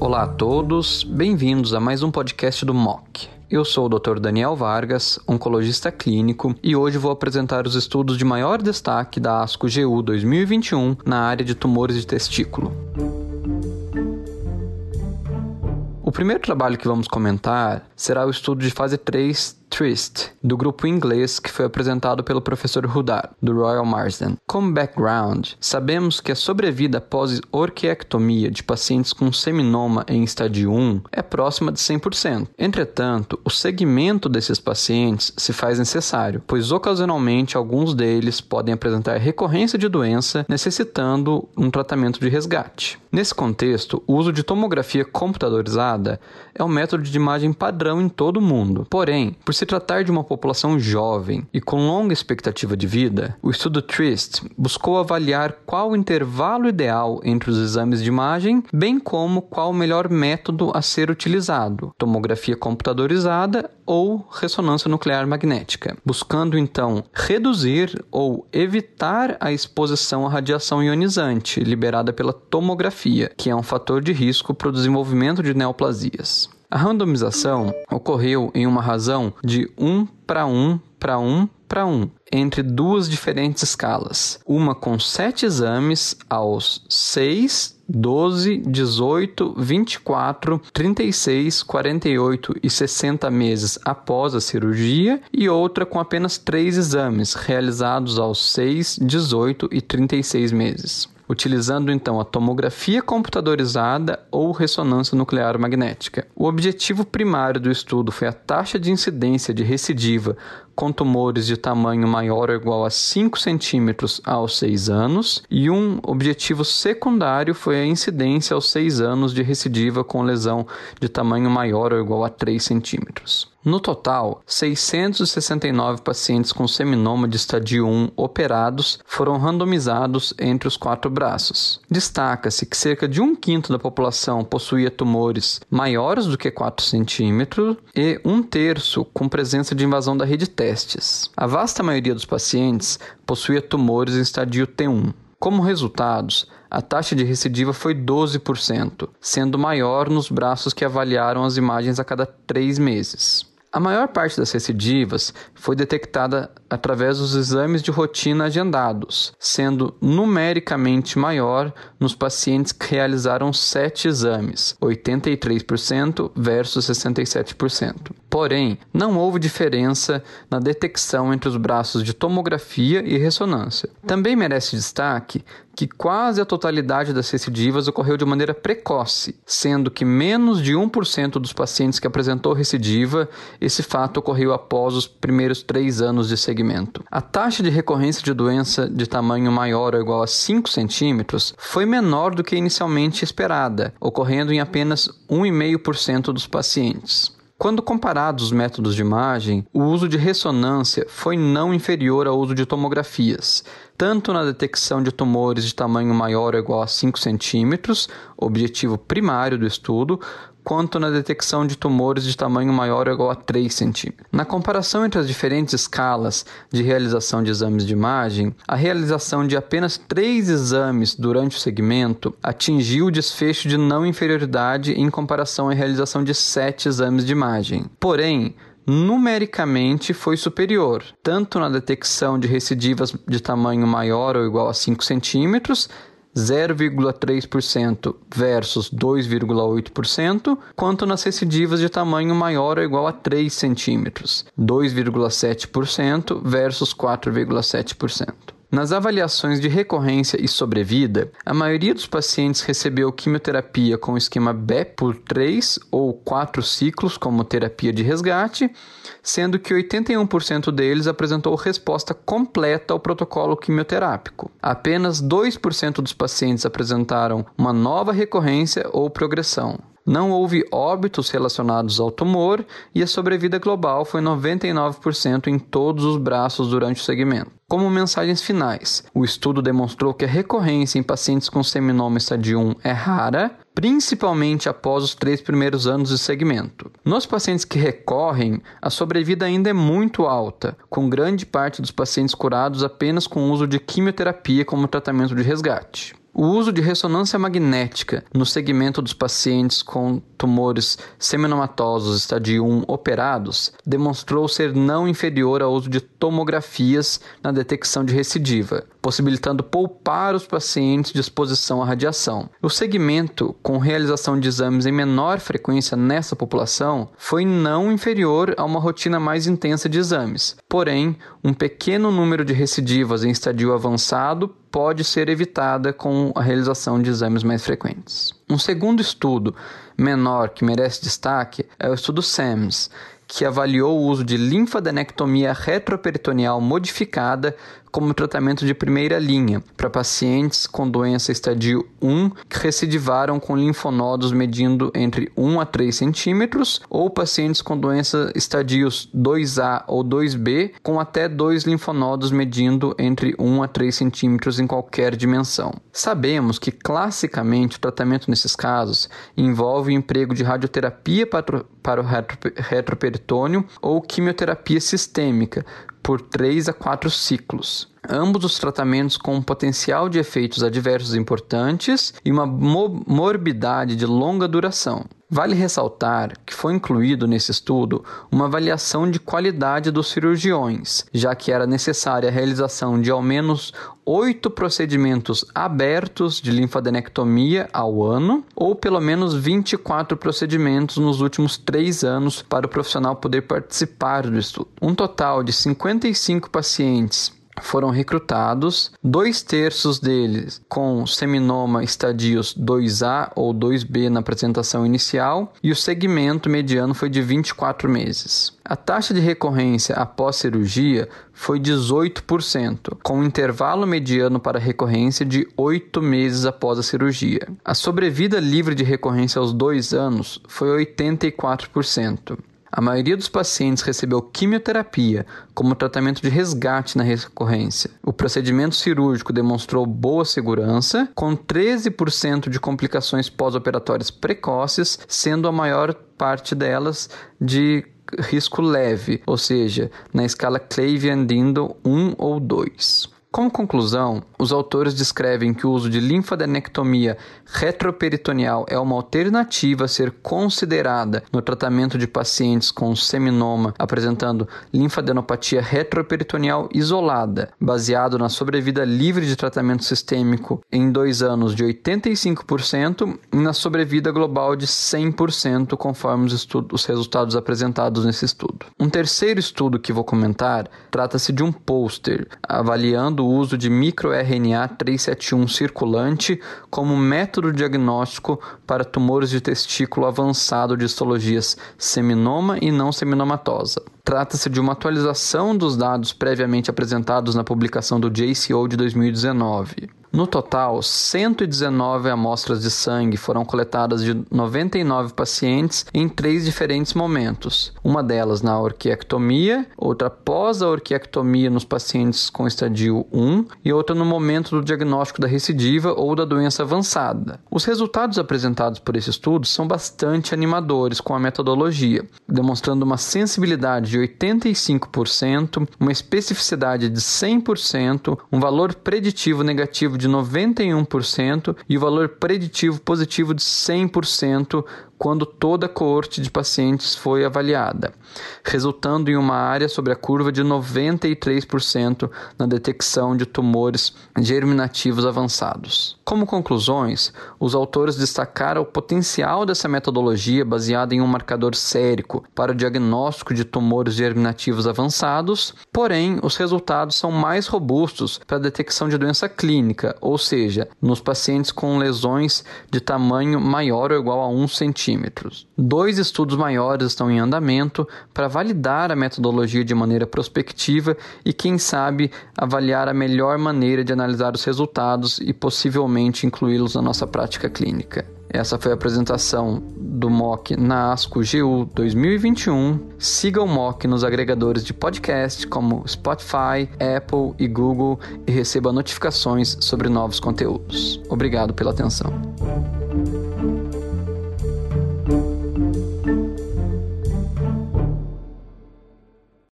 Olá a todos, bem-vindos a mais um podcast do MOC. Eu sou o Dr. Daniel Vargas, oncologista clínico, e hoje vou apresentar os estudos de maior destaque da ASCO-GU 2021 na área de tumores de testículo. O primeiro trabalho que vamos comentar será o estudo de fase 3 Trist, do grupo inglês que foi apresentado pelo professor Hudar, do Royal Marsden. Como background, sabemos que a sobrevida após orquiectomia de pacientes com seminoma em estádio 1 é próxima de 100%. Entretanto, o segmento desses pacientes se faz necessário, pois ocasionalmente alguns deles podem apresentar recorrência de doença, necessitando um tratamento de resgate. Nesse contexto, o uso de tomografia computadorizada é um método de imagem padrão em todo o mundo. Porém, por se tratar de uma população jovem e com longa expectativa de vida, o estudo TRIST buscou avaliar qual o intervalo ideal entre os exames de imagem, bem como qual o melhor método a ser utilizado: tomografia computadorizada ou ressonância nuclear magnética, buscando então reduzir ou evitar a exposição à radiação ionizante liberada pela tomografia, que é um fator de risco para o desenvolvimento de neoplasias. A randomização ocorreu em uma razão de 1 para 1 para 1 para 1 entre duas diferentes escalas, uma com sete exames aos 6, 12, 18, 24, 36, 48 e 60 meses após a cirurgia, e outra com apenas três exames realizados aos 6, 18 e 36 meses utilizando então a tomografia computadorizada ou ressonância nuclear magnética. O objetivo primário do estudo foi a taxa de incidência de recidiva com tumores de tamanho maior ou igual a 5 centímetros aos 6 anos, e um objetivo secundário foi a incidência aos 6 anos de recidiva com lesão de tamanho maior ou igual a 3 centímetros. No total, 669 pacientes com seminoma de estadio 1 operados foram randomizados entre os quatro braços. Destaca-se que cerca de um quinto da população possuía tumores maiores do que 4 centímetros e um terço com presença de invasão da rede testes. A vasta maioria dos pacientes possuía tumores em estadio T1. Como resultados, a taxa de recidiva foi 12%, sendo maior nos braços que avaliaram as imagens a cada três meses. A maior parte das recidivas foi detectada através dos exames de rotina agendados, sendo numericamente maior nos pacientes que realizaram sete exames, 83% versus 67%. Porém, não houve diferença na detecção entre os braços de tomografia e ressonância. Também merece destaque que quase a totalidade das recidivas ocorreu de maneira precoce, sendo que menos de 1% dos pacientes que apresentou recidiva, esse fato ocorreu após os primeiros três anos de segmento. A taxa de recorrência de doença de tamanho maior ou igual a 5 centímetros foi menor do que inicialmente esperada, ocorrendo em apenas 1,5% dos pacientes. Quando comparados os métodos de imagem, o uso de ressonância foi não inferior ao uso de tomografias, tanto na detecção de tumores de tamanho maior ou igual a 5 centímetros, objetivo primário do estudo, quanto na detecção de tumores de tamanho maior ou igual a 3 centímetros. Na comparação entre as diferentes escalas de realização de exames de imagem, a realização de apenas três exames durante o segmento atingiu o desfecho de não inferioridade em comparação à realização de sete exames de imagem. Porém, numericamente foi superior, tanto na detecção de recidivas de tamanho maior ou igual a 5 centímetros, 0,3% versus 2,8%, quanto nas recidivas de tamanho maior ou igual a 3 centímetros, 2,7% versus 4,7%. Nas avaliações de recorrência e sobrevida, a maioria dos pacientes recebeu quimioterapia com esquema BEP por 3 ou 4 ciclos como terapia de resgate, sendo que 81% deles apresentou resposta completa ao protocolo quimioterápico. Apenas 2% dos pacientes apresentaram uma nova recorrência ou progressão. Não houve óbitos relacionados ao tumor e a sobrevida global foi 99% em todos os braços durante o segmento. Como mensagens finais, o estudo demonstrou que a recorrência em pacientes com seminoma estádio 1 é rara, principalmente após os três primeiros anos de segmento. Nos pacientes que recorrem, a sobrevida ainda é muito alta, com grande parte dos pacientes curados apenas com o uso de quimioterapia como tratamento de resgate. O uso de ressonância magnética no segmento dos pacientes com tumores seminomatosos estadio 1 operados demonstrou ser não inferior ao uso de tomografias na detecção de recidiva, possibilitando poupar os pacientes de exposição à radiação. O segmento com realização de exames em menor frequência nessa população foi não inferior a uma rotina mais intensa de exames. Porém, um pequeno número de recidivas em estadio avançado pode ser evitada com a realização de exames mais frequentes. Um segundo estudo menor que merece destaque é o estudo SAMS, que avaliou o uso de linfadenectomia retroperitoneal modificada como tratamento de primeira linha para pacientes com doença estadio 1 que recidivaram com linfonodos medindo entre 1 a 3 centímetros ou pacientes com doença estadios 2A ou 2B com até 2 linfonodos medindo entre 1 a 3 centímetros em qualquer dimensão. Sabemos que classicamente o tratamento nesses casos envolve o emprego de radioterapia para o retroperitônio ou quimioterapia sistêmica, por 3 a 4 ciclos. Ambos os tratamentos com um potencial de efeitos adversos importantes e uma morbidade de longa duração. Vale ressaltar que foi incluído nesse estudo uma avaliação de qualidade dos cirurgiões, já que era necessária a realização de ao menos oito procedimentos abertos de linfadenectomia ao ano, ou pelo menos 24 procedimentos nos últimos três anos para o profissional poder participar do estudo. Um total de 55 pacientes foram recrutados, dois terços deles com seminoma estadios 2A ou 2B na apresentação inicial, e o segmento mediano foi de 24 meses. A taxa de recorrência após cirurgia foi 18%, com um intervalo mediano para recorrência de 8 meses após a cirurgia. A sobrevida livre de recorrência aos dois anos foi 84%. A maioria dos pacientes recebeu quimioterapia como tratamento de resgate na recorrência. O procedimento cirúrgico demonstrou boa segurança, com 13% de complicações pós-operatórias precoces, sendo a maior parte delas de risco leve, ou seja, na escala Clavian-Dindon 1 ou 2. Como conclusão, os autores descrevem que o uso de linfadenectomia retroperitoneal é uma alternativa a ser considerada no tratamento de pacientes com seminoma apresentando linfadenopatia retroperitoneal isolada, baseado na sobrevida livre de tratamento sistêmico em dois anos de 85% e na sobrevida global de 100%, conforme os, estudos, os resultados apresentados nesse estudo. Um terceiro estudo que vou comentar trata-se de um pôster avaliando o uso de microRNA 371 circulante como método diagnóstico para tumores de testículo avançado de histologias seminoma e não seminomatosa. Trata-se de uma atualização dos dados previamente apresentados na publicação do JCO de 2019. No total, 119 amostras de sangue foram coletadas de 99 pacientes em três diferentes momentos. Uma delas na orquiectomia, outra após a orquiectomia nos pacientes com estadio 1 e outra no momento do diagnóstico da recidiva ou da doença avançada. Os resultados apresentados por esse estudo são bastante animadores com a metodologia, demonstrando uma sensibilidade de 85%, uma especificidade de 100%, um valor preditivo negativo de de 91% e o valor preditivo positivo de 100% quando toda a coorte de pacientes foi avaliada, resultando em uma área sobre a curva de 93% na detecção de tumores germinativos avançados. Como conclusões, os autores destacaram o potencial dessa metodologia baseada em um marcador sérico para o diagnóstico de tumores germinativos avançados, porém, os resultados são mais robustos para a detecção de doença clínica, ou seja, nos pacientes com lesões de tamanho maior ou igual a 1 cm centímetros. Dois estudos maiores estão em andamento para validar a metodologia de maneira prospectiva e, quem sabe, avaliar a melhor maneira de analisar os resultados e possivelmente incluí-los na nossa prática clínica. Essa foi a apresentação do MOC na ASCO GU 2021. Siga o MOC nos agregadores de podcast como Spotify, Apple e Google e receba notificações sobre novos conteúdos. Obrigado pela atenção.